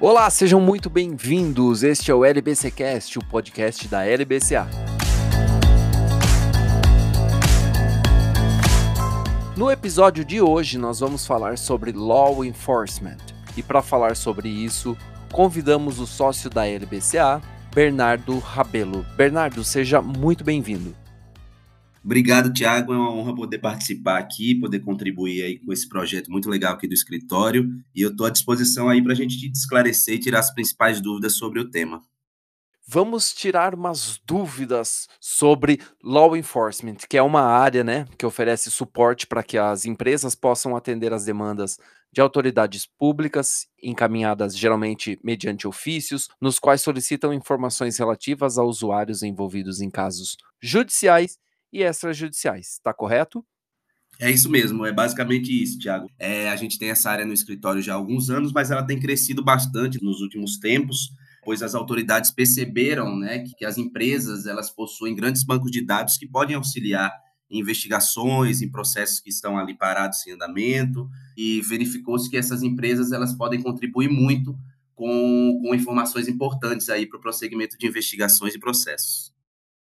Olá, sejam muito bem-vindos. Este é o LBCcast, o podcast da LBCA. No episódio de hoje, nós vamos falar sobre law enforcement. E para falar sobre isso, convidamos o sócio da LBCA, Bernardo Rabelo. Bernardo, seja muito bem-vindo. Obrigado, Tiago. É uma honra poder participar aqui, poder contribuir aí com esse projeto muito legal aqui do escritório. E eu estou à disposição aí para a gente esclarecer e tirar as principais dúvidas sobre o tema. Vamos tirar umas dúvidas sobre law enforcement, que é uma área né, que oferece suporte para que as empresas possam atender as demandas de autoridades públicas, encaminhadas geralmente mediante ofícios, nos quais solicitam informações relativas a usuários envolvidos em casos judiciais e extrajudiciais. Está correto? É isso mesmo, é basicamente isso, Tiago. É, a gente tem essa área no escritório já há alguns anos, mas ela tem crescido bastante nos últimos tempos pois as autoridades perceberam né, que, as empresas elas possuem grandes bancos de dados que podem auxiliar em investigações, em processos que estão ali parados em andamento, e verificou-se que essas empresas elas podem contribuir muito com, com informações importantes aí para o prosseguimento de investigações e processos.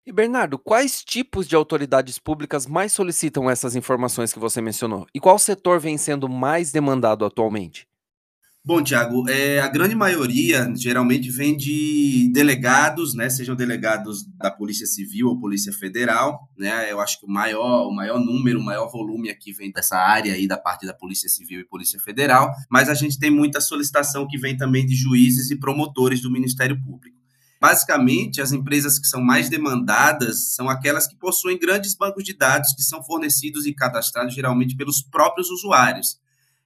E Bernardo, quais tipos de autoridades públicas mais solicitam essas informações que você mencionou? E qual setor vem sendo mais demandado atualmente? Bom, Tiago, é, a grande maioria geralmente vem de delegados, né? Sejam delegados da Polícia Civil ou Polícia Federal, né? Eu acho que o maior, o maior número, o maior volume aqui vem dessa área aí da parte da Polícia Civil e Polícia Federal, mas a gente tem muita solicitação que vem também de juízes e promotores do Ministério Público. Basicamente, as empresas que são mais demandadas são aquelas que possuem grandes bancos de dados que são fornecidos e cadastrados geralmente pelos próprios usuários.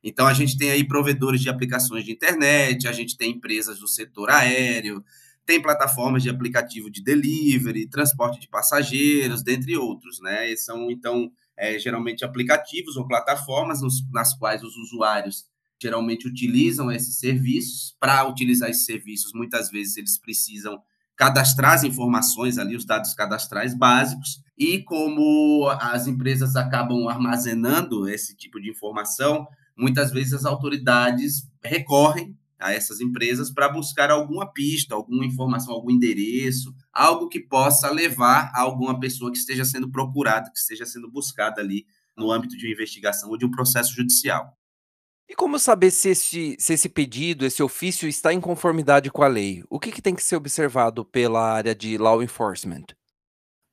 Então, a gente tem aí provedores de aplicações de internet, a gente tem empresas do setor aéreo, tem plataformas de aplicativo de delivery, transporte de passageiros, dentre outros, né? E são, então, é, geralmente aplicativos ou plataformas nos, nas quais os usuários geralmente utilizam esses serviços. Para utilizar esses serviços, muitas vezes eles precisam cadastrar as informações ali, os dados cadastrais básicos, e como as empresas acabam armazenando esse tipo de informação, muitas vezes as autoridades recorrem a essas empresas para buscar alguma pista, alguma informação, algum endereço, algo que possa levar a alguma pessoa que esteja sendo procurada, que esteja sendo buscada ali no âmbito de uma investigação ou de um processo judicial. E como saber se esse, se esse pedido, esse ofício está em conformidade com a lei? O que, que tem que ser observado pela área de law enforcement?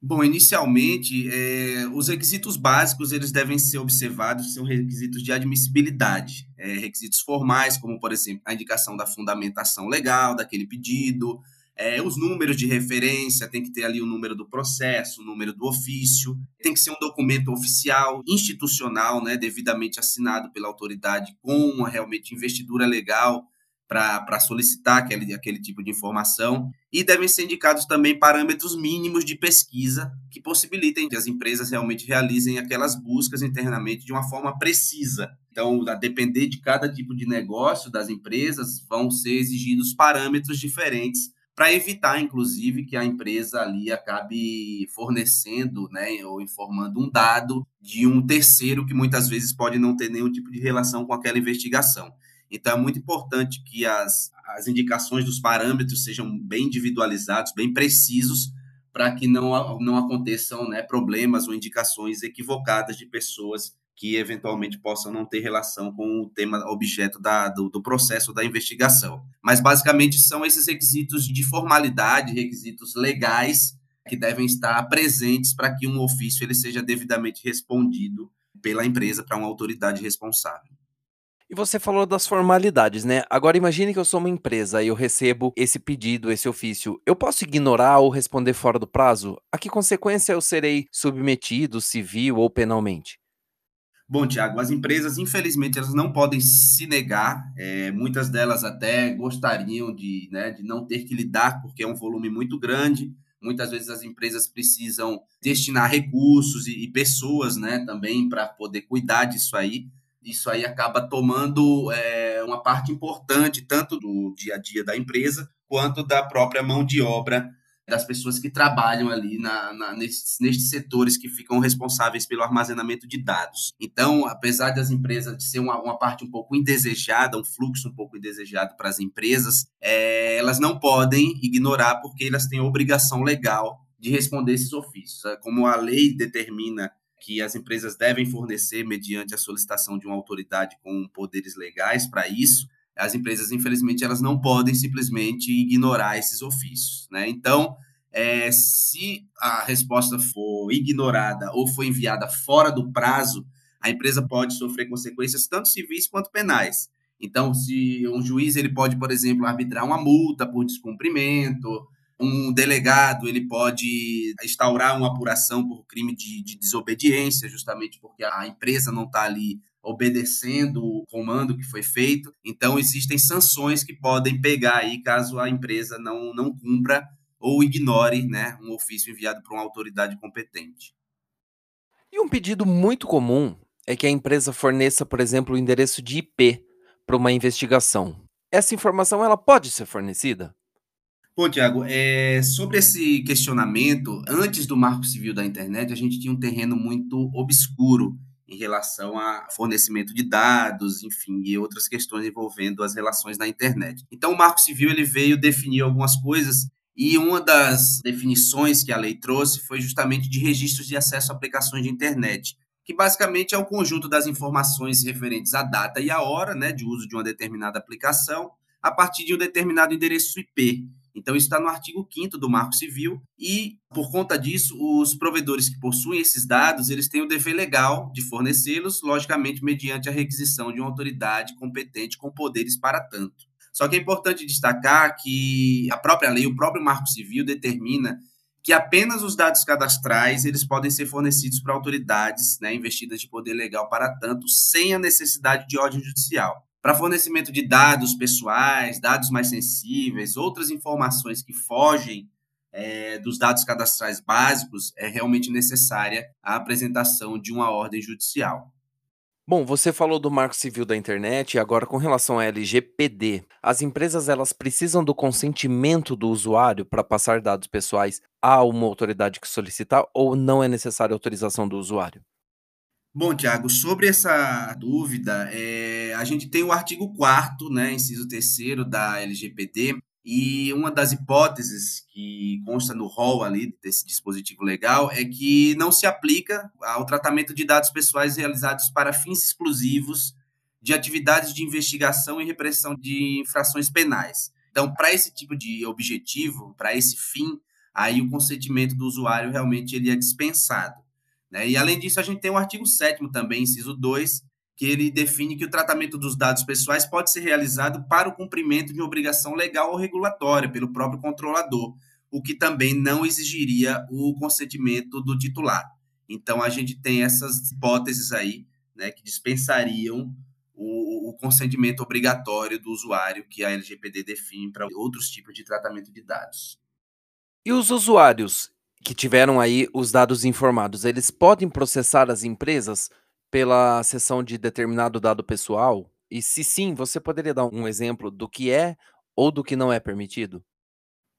Bom, inicialmente, é, os requisitos básicos eles devem ser observados, são requisitos de admissibilidade, é, requisitos formais, como, por exemplo, a indicação da fundamentação legal daquele pedido, é, os números de referência, tem que ter ali o número do processo, o número do ofício, tem que ser um documento oficial, institucional, né, devidamente assinado pela autoridade, com realmente investidura legal, para solicitar aquele, aquele tipo de informação. E devem ser indicados também parâmetros mínimos de pesquisa que possibilitem que as empresas realmente realizem aquelas buscas internamente de uma forma precisa. Então, a depender de cada tipo de negócio das empresas, vão ser exigidos parâmetros diferentes para evitar, inclusive, que a empresa ali acabe fornecendo né, ou informando um dado de um terceiro que muitas vezes pode não ter nenhum tipo de relação com aquela investigação. Então, é muito importante que as, as indicações dos parâmetros sejam bem individualizados, bem precisos, para que não, não aconteçam né, problemas ou indicações equivocadas de pessoas que eventualmente possam não ter relação com o tema objeto da, do, do, processo da investigação. Mas basicamente são esses requisitos de formalidade, requisitos legais que devem estar presentes para que um ofício ele seja devidamente respondido pela empresa para uma autoridade responsável. E você falou das formalidades, né? Agora imagine que eu sou uma empresa e eu recebo esse pedido, esse ofício. Eu posso ignorar ou responder fora do prazo? A que consequência eu serei submetido, civil ou penalmente? Bom, Tiago, as empresas, infelizmente, elas não podem se negar. É, muitas delas até gostariam de, né, de não ter que lidar, porque é um volume muito grande. Muitas vezes as empresas precisam destinar recursos e, e pessoas né, também para poder cuidar disso aí isso aí acaba tomando é, uma parte importante tanto do dia a dia da empresa quanto da própria mão de obra das pessoas que trabalham ali na, na, nesses setores que ficam responsáveis pelo armazenamento de dados. Então, apesar das empresas de ser uma, uma parte um pouco indesejada, um fluxo um pouco indesejado para as empresas, é, elas não podem ignorar porque elas têm a obrigação legal de responder esses ofícios. É, como a lei determina que as empresas devem fornecer mediante a solicitação de uma autoridade com poderes legais para isso, as empresas, infelizmente, elas não podem simplesmente ignorar esses ofícios. Né? Então, é, se a resposta for ignorada ou for enviada fora do prazo, a empresa pode sofrer consequências tanto civis quanto penais. Então, se um juiz ele pode, por exemplo, arbitrar uma multa por descumprimento, um delegado ele pode instaurar uma apuração por crime de, de desobediência, justamente porque a empresa não está ali obedecendo o comando que foi feito. Então, existem sanções que podem pegar aí caso a empresa não, não cumpra ou ignore né, um ofício enviado por uma autoridade competente. E um pedido muito comum é que a empresa forneça, por exemplo, o endereço de IP para uma investigação. Essa informação ela pode ser fornecida? Bom, Tiago, é, sobre esse questionamento, antes do Marco Civil da Internet, a gente tinha um terreno muito obscuro em relação a fornecimento de dados, enfim, e outras questões envolvendo as relações na internet. Então, o Marco Civil ele veio definir algumas coisas e uma das definições que a lei trouxe foi justamente de registros de acesso a aplicações de internet, que basicamente é o conjunto das informações referentes à data e à hora né, de uso de uma determinada aplicação a partir de um determinado endereço IP. Então, isso está no artigo 5 do Marco Civil e, por conta disso, os provedores que possuem esses dados, eles têm o dever legal de fornecê-los, logicamente, mediante a requisição de uma autoridade competente com poderes para tanto. Só que é importante destacar que a própria lei, o próprio Marco Civil determina que apenas os dados cadastrais eles podem ser fornecidos para autoridades né, investidas de poder legal para tanto, sem a necessidade de ordem judicial. Para fornecimento de dados pessoais, dados mais sensíveis, outras informações que fogem é, dos dados cadastrais básicos, é realmente necessária a apresentação de uma ordem judicial. Bom, você falou do Marco Civil da Internet e agora com relação à LGPD, as empresas elas precisam do consentimento do usuário para passar dados pessoais a uma autoridade que solicitar ou não é necessária autorização do usuário? Bom, Tiago, sobre essa dúvida, é, a gente tem o artigo 4 né, inciso 3 da LGPD, e uma das hipóteses que consta no rol ali desse dispositivo legal é que não se aplica ao tratamento de dados pessoais realizados para fins exclusivos de atividades de investigação e repressão de infrações penais. Então, para esse tipo de objetivo, para esse fim, aí o consentimento do usuário realmente ele é dispensado. Né? E, além disso, a gente tem o artigo 7 também, inciso 2, que ele define que o tratamento dos dados pessoais pode ser realizado para o cumprimento de uma obrigação legal ou regulatória pelo próprio controlador, o que também não exigiria o consentimento do titular. Então, a gente tem essas hipóteses aí, né, que dispensariam o, o consentimento obrigatório do usuário que a LGPD define para outros tipos de tratamento de dados. E os usuários, que tiveram aí os dados informados, eles podem processar as empresas pela cessão de determinado dado pessoal? E se sim, você poderia dar um exemplo do que é ou do que não é permitido?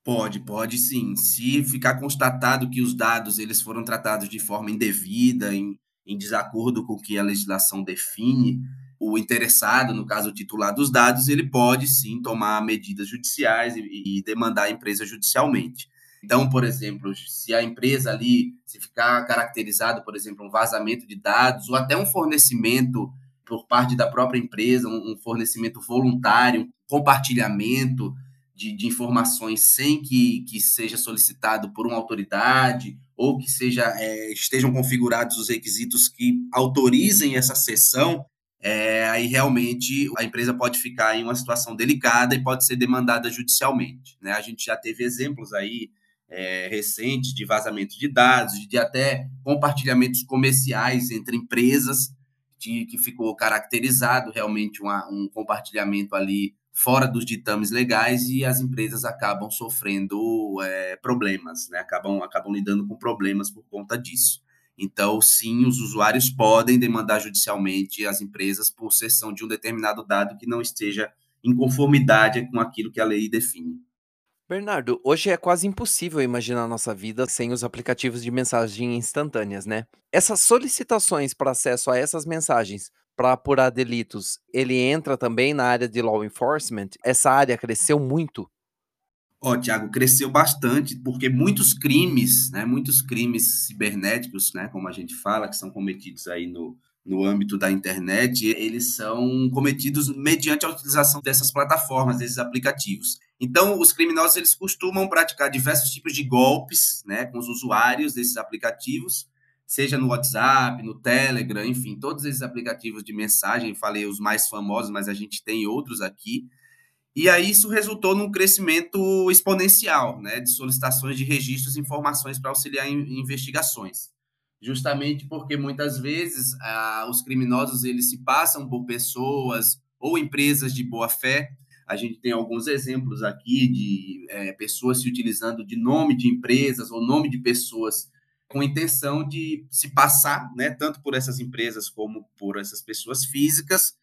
Pode, pode sim. Se ficar constatado que os dados eles foram tratados de forma indevida, em, em desacordo com o que a legislação define, o interessado, no caso o titular dos dados, ele pode sim tomar medidas judiciais e, e demandar a empresa judicialmente. Então, por exemplo, se a empresa ali, se ficar caracterizado, por exemplo, um vazamento de dados ou até um fornecimento por parte da própria empresa, um fornecimento voluntário, um compartilhamento de, de informações sem que, que seja solicitado por uma autoridade ou que seja, é, estejam configurados os requisitos que autorizem essa sessão, é, aí realmente a empresa pode ficar em uma situação delicada e pode ser demandada judicialmente. Né? A gente já teve exemplos aí é, recentes de vazamento de dados, de até compartilhamentos comerciais entre empresas, de, que ficou caracterizado realmente uma, um compartilhamento ali fora dos ditames legais e as empresas acabam sofrendo é, problemas, né? acabam, acabam lidando com problemas por conta disso. Então, sim, os usuários podem demandar judicialmente as empresas por cessão de um determinado dado que não esteja em conformidade com aquilo que a lei define. Bernardo, hoje é quase impossível imaginar nossa vida sem os aplicativos de mensagem instantâneas, né? Essas solicitações para acesso a essas mensagens para apurar delitos, ele entra também na área de law enforcement? Essa área cresceu muito? Ó, Tiago, cresceu bastante porque muitos crimes, né, muitos crimes cibernéticos, né, como a gente fala, que são cometidos aí no, no âmbito da internet, eles são cometidos mediante a utilização dessas plataformas, desses aplicativos. Então, os criminosos eles costumam praticar diversos tipos de golpes, né, com os usuários desses aplicativos, seja no WhatsApp, no Telegram, enfim, todos esses aplicativos de mensagem, falei os mais famosos, mas a gente tem outros aqui. E aí isso resultou num crescimento exponencial, né, de solicitações de registros e informações para auxiliar em investigações justamente porque muitas vezes ah, os criminosos eles se passam por pessoas ou empresas de boa fé. A gente tem alguns exemplos aqui de é, pessoas se utilizando de nome de empresas ou nome de pessoas com intenção de se passar, né, tanto por essas empresas como por essas pessoas físicas,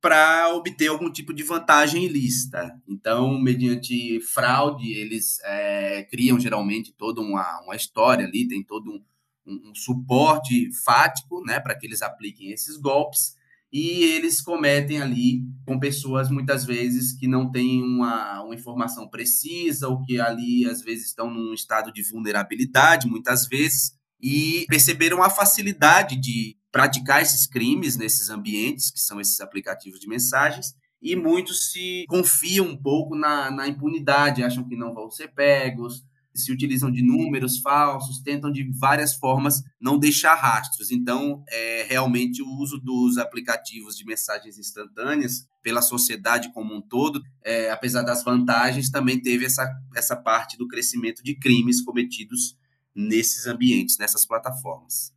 para obter algum tipo de vantagem ilícita. Então, mediante fraude, eles é, criam geralmente toda uma, uma história ali, tem todo um, um, suporte fático, né, para que eles apliquem esses golpes, e eles cometem ali com pessoas muitas vezes que não têm uma, uma informação precisa, ou que ali às vezes estão num estado de vulnerabilidade, muitas vezes, e perceberam a facilidade de praticar esses crimes nesses ambientes, que são esses aplicativos de mensagens, e muitos se confiam um pouco na, na impunidade, acham que não vão ser pegos, se utilizam de números falsos, tentam de várias formas não deixar rastros. Então, é, realmente, o uso dos aplicativos de mensagens instantâneas pela sociedade como um todo, é, apesar das vantagens, também teve essa, essa parte do crescimento de crimes cometidos nesses ambientes, nessas plataformas.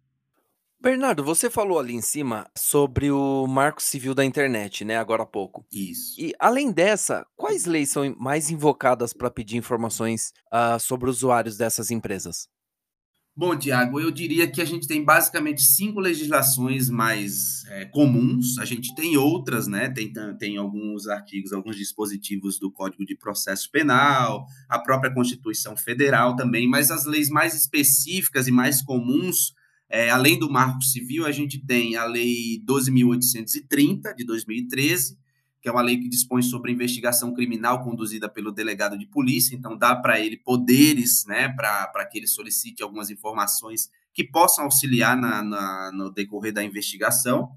Bernardo, você falou ali em cima sobre o Marco Civil da Internet, né, agora há pouco. Isso. E além dessa, quais leis são mais invocadas para pedir informações uh, sobre usuários dessas empresas? Bom, Tiago, eu diria que a gente tem basicamente cinco legislações mais é, comuns. A gente tem outras, né? Tem, tem alguns artigos, alguns dispositivos do Código de Processo Penal, a própria Constituição Federal também, mas as leis mais específicas e mais comuns é, além do Marco Civil, a gente tem a Lei 12.830, de 2013, que é uma lei que dispõe sobre investigação criminal conduzida pelo delegado de polícia, então dá para ele poderes né, para que ele solicite algumas informações que possam auxiliar na, na, no decorrer da investigação.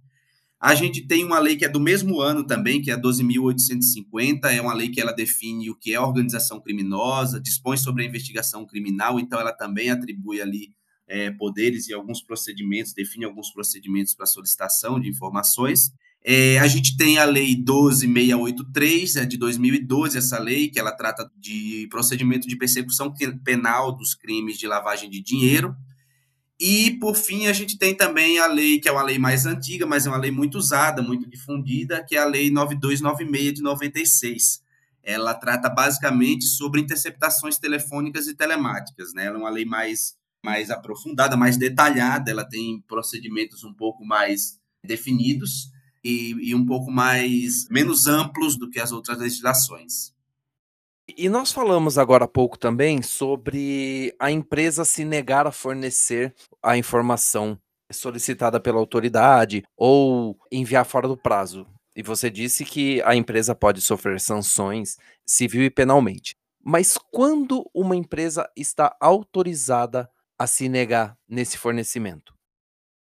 A gente tem uma lei que é do mesmo ano também, que é a 12.850, é uma lei que ela define o que é organização criminosa, dispõe sobre a investigação criminal, então ela também atribui ali é, poderes e alguns procedimentos, define alguns procedimentos para solicitação de informações. É, a gente tem a Lei 12683, é de 2012, essa lei, que ela trata de procedimento de persecução penal dos crimes de lavagem de dinheiro. E, por fim, a gente tem também a lei, que é uma lei mais antiga, mas é uma lei muito usada, muito difundida, que é a Lei 9296 de 96. Ela trata basicamente sobre interceptações telefônicas e telemáticas, né? Ela é uma lei mais mais aprofundada, mais detalhada, ela tem procedimentos um pouco mais definidos e, e um pouco mais menos amplos do que as outras legislações. E nós falamos agora há pouco também sobre a empresa se negar a fornecer a informação solicitada pela autoridade ou enviar fora do prazo. E você disse que a empresa pode sofrer sanções civil e penalmente. Mas quando uma empresa está autorizada a se negar nesse fornecimento?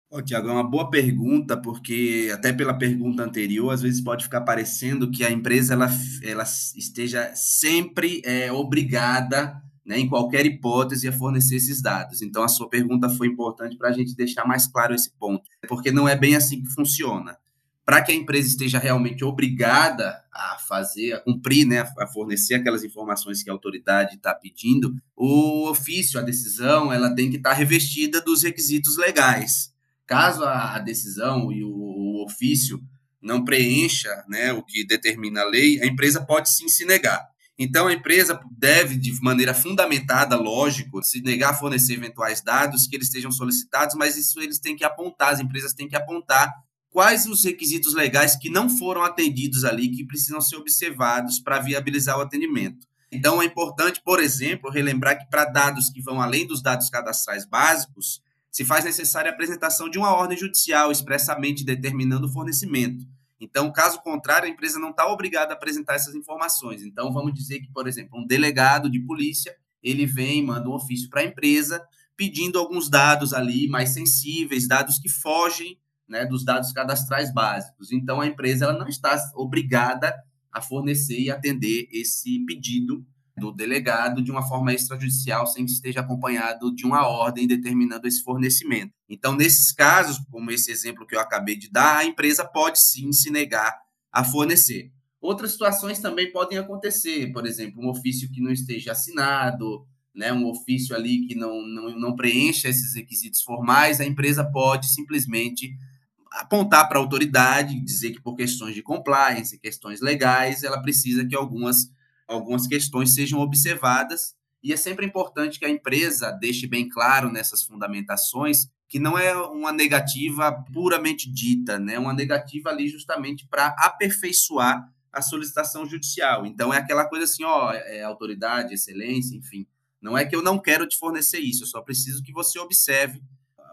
Oh, Tiago, é uma boa pergunta, porque até pela pergunta anterior, às vezes pode ficar parecendo que a empresa ela, ela esteja sempre é, obrigada, né, em qualquer hipótese, a fornecer esses dados. Então, a sua pergunta foi importante para a gente deixar mais claro esse ponto, porque não é bem assim que funciona para que a empresa esteja realmente obrigada a fazer, a cumprir, né, a fornecer aquelas informações que a autoridade está pedindo, o ofício, a decisão, ela tem que estar tá revestida dos requisitos legais. Caso a, decisão e o, ofício não preencha né, o que determina a lei, a empresa pode sim se negar. Então, a empresa deve, de maneira fundamentada, lógico, se negar a fornecer eventuais dados que eles estejam solicitados, mas isso eles têm que apontar, as empresas têm que apontar quais os requisitos legais que não foram atendidos ali, que precisam ser observados para viabilizar o atendimento. Então, é importante, por exemplo, relembrar que para dados que vão além dos dados cadastrais básicos, se faz necessária a apresentação de uma ordem judicial expressamente determinando o fornecimento. Então, caso contrário, a empresa não está obrigada a apresentar essas informações. Então, vamos dizer que, por exemplo, um delegado de polícia, ele vem, manda um ofício para a empresa, pedindo alguns dados ali mais sensíveis, dados que fogem né, dos dados cadastrais básicos. Então, a empresa ela não está obrigada a fornecer e atender esse pedido do delegado de uma forma extrajudicial sem que esteja acompanhado de uma ordem determinando esse fornecimento. Então, nesses casos, como esse exemplo que eu acabei de dar, a empresa pode sim se negar a fornecer. Outras situações também podem acontecer, por exemplo, um ofício que não esteja assinado, né, um ofício ali que não, não, não preencha esses requisitos formais, a empresa pode simplesmente apontar para a autoridade, dizer que por questões de compliance, questões legais, ela precisa que algumas, algumas questões sejam observadas. E é sempre importante que a empresa deixe bem claro nessas fundamentações que não é uma negativa puramente dita, né? uma negativa ali justamente para aperfeiçoar a solicitação judicial. Então, é aquela coisa assim, ó, é autoridade, excelência, enfim. Não é que eu não quero te fornecer isso, eu só preciso que você observe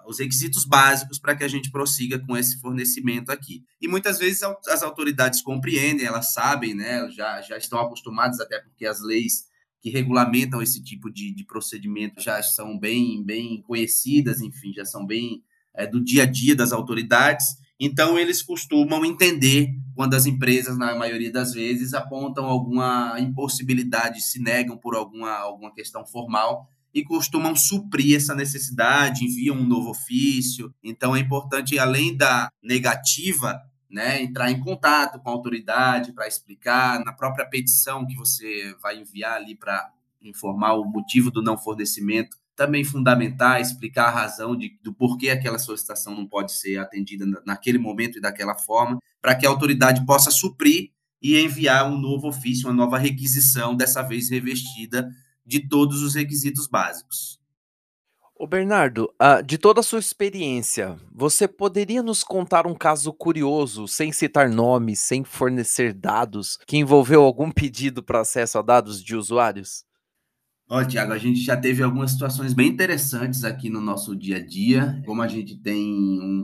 os requisitos básicos para que a gente prossiga com esse fornecimento aqui. E muitas vezes as autoridades compreendem, elas sabem, né, já, já estão acostumadas, até porque as leis que regulamentam esse tipo de, de procedimento já são bem, bem conhecidas, enfim, já são bem é, do dia a dia das autoridades. Então, eles costumam entender quando as empresas, na maioria das vezes, apontam alguma impossibilidade, se negam por alguma, alguma questão formal e costumam suprir essa necessidade, enviam um novo ofício. Então é importante, além da negativa, né, entrar em contato com a autoridade para explicar na própria petição que você vai enviar ali para informar o motivo do não fornecimento, também fundamentar, explicar a razão de, do porquê aquela solicitação não pode ser atendida naquele momento e daquela forma, para que a autoridade possa suprir e enviar um novo ofício, uma nova requisição, dessa vez revestida de todos os requisitos básicos. Ô Bernardo, uh, de toda a sua experiência, você poderia nos contar um caso curioso, sem citar nomes, sem fornecer dados, que envolveu algum pedido para acesso a dados de usuários? Olha, Tiago, a gente já teve algumas situações bem interessantes aqui no nosso dia a dia. Como a gente tem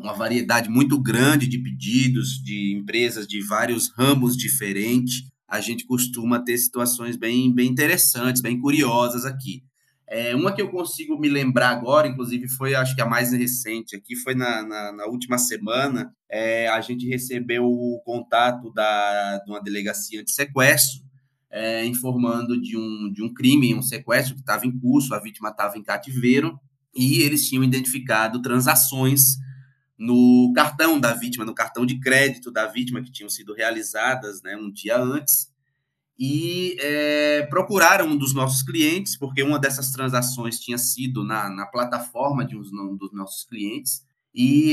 uma variedade muito grande de pedidos de empresas de vários ramos diferentes, a gente costuma ter situações bem, bem interessantes, bem curiosas aqui. É, uma que eu consigo me lembrar agora, inclusive foi, acho que a mais recente aqui, foi na, na, na última semana, é, a gente recebeu o contato da, de uma delegacia de sequestro, é, informando de um, de um crime, um sequestro que estava em curso, a vítima estava em cativeiro, e eles tinham identificado transações no cartão da vítima, no cartão de crédito da vítima, que tinham sido realizadas né, um dia antes, e é, procuraram um dos nossos clientes, porque uma dessas transações tinha sido na, na plataforma de um dos nossos clientes, e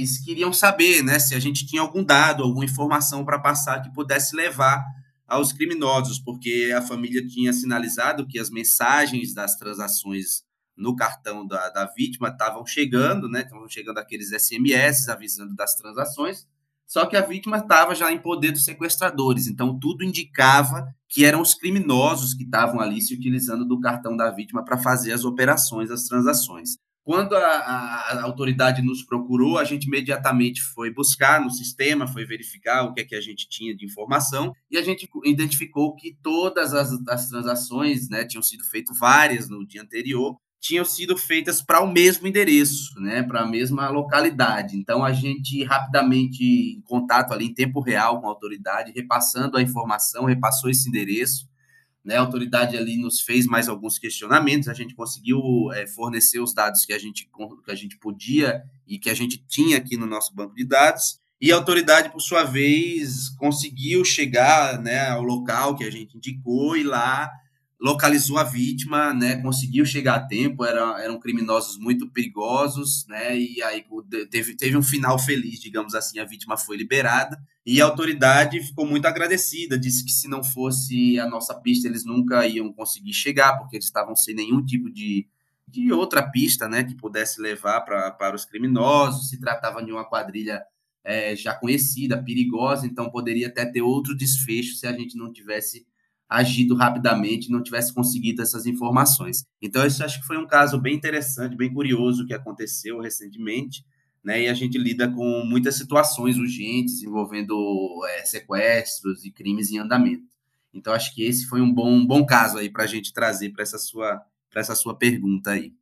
eles queriam saber né, se a gente tinha algum dado, alguma informação para passar que pudesse levar aos criminosos, porque a família tinha sinalizado que as mensagens das transações no cartão da, da vítima estavam chegando, né? Estavam chegando aqueles SMS avisando das transações, só que a vítima estava já em poder dos sequestradores, então tudo indicava que eram os criminosos que estavam ali se utilizando do cartão da vítima para fazer as operações, as transações. Quando a, a, a, autoridade nos procurou, a gente imediatamente foi buscar no sistema, foi verificar o que é que a gente tinha de informação e a gente identificou que todas as, as transações, né, tinham sido feitas várias no dia anterior, tinham sido feitas para o mesmo endereço, né, para a mesma localidade. Então a gente rapidamente em contato ali em tempo real com a autoridade, repassando a informação, repassou esse endereço. Né, a autoridade ali nos fez mais alguns questionamentos, a gente conseguiu é, fornecer os dados que a, gente, que a gente podia e que a gente tinha aqui no nosso banco de dados, e a autoridade, por sua vez, conseguiu chegar né, ao local que a gente indicou e lá localizou a vítima, né, conseguiu chegar a tempo, era, eram criminosos muito perigosos, né, e aí teve, teve um final feliz, digamos assim, a vítima foi liberada, e a autoridade ficou muito agradecida, disse que se não fosse a nossa pista, eles nunca iam conseguir chegar, porque eles estavam sem nenhum tipo de, de outra pista, né, que pudesse levar pra, para os criminosos, se tratava de uma quadrilha é, já conhecida, perigosa, então poderia até ter outro desfecho se a gente não tivesse agido rapidamente, não tivesse conseguido essas informações. Então, isso acho que foi um caso bem interessante, bem curioso que aconteceu recentemente, né? E a gente lida com muitas situações urgentes envolvendo é, sequestros e crimes em andamento. Então, acho que esse foi um bom, um bom caso aí para a gente trazer para essa sua essa sua pergunta aí.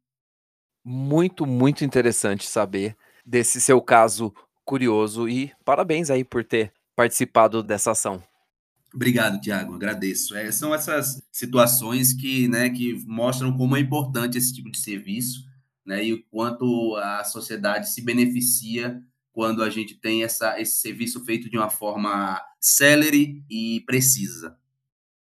Muito, muito interessante saber desse seu caso curioso e parabéns aí por ter participado dessa ação. Obrigado, Tiago, agradeço. É, são essas situações que, né, que mostram como é importante esse tipo de serviço né, e o quanto a sociedade se beneficia quando a gente tem essa, esse serviço feito de uma forma célere e precisa.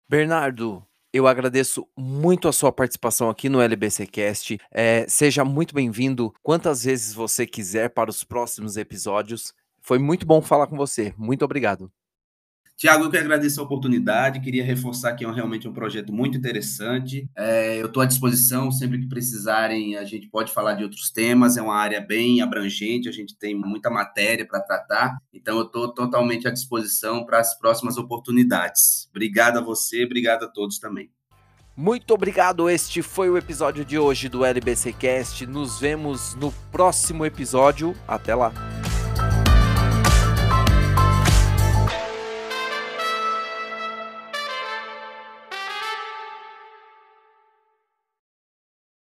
Bernardo, eu agradeço muito a sua participação aqui no LBCcast. É, seja muito bem-vindo quantas vezes você quiser para os próximos episódios. Foi muito bom falar com você. Muito obrigado. Tiago, eu que agradeço a oportunidade, queria reforçar que é realmente um projeto muito interessante. É, eu estou à disposição, sempre que precisarem, a gente pode falar de outros temas, é uma área bem abrangente, a gente tem muita matéria para tratar, então eu estou totalmente à disposição para as próximas oportunidades. Obrigado a você, obrigado a todos também. Muito obrigado, este foi o episódio de hoje do LBC Cast. Nos vemos no próximo episódio. Até lá!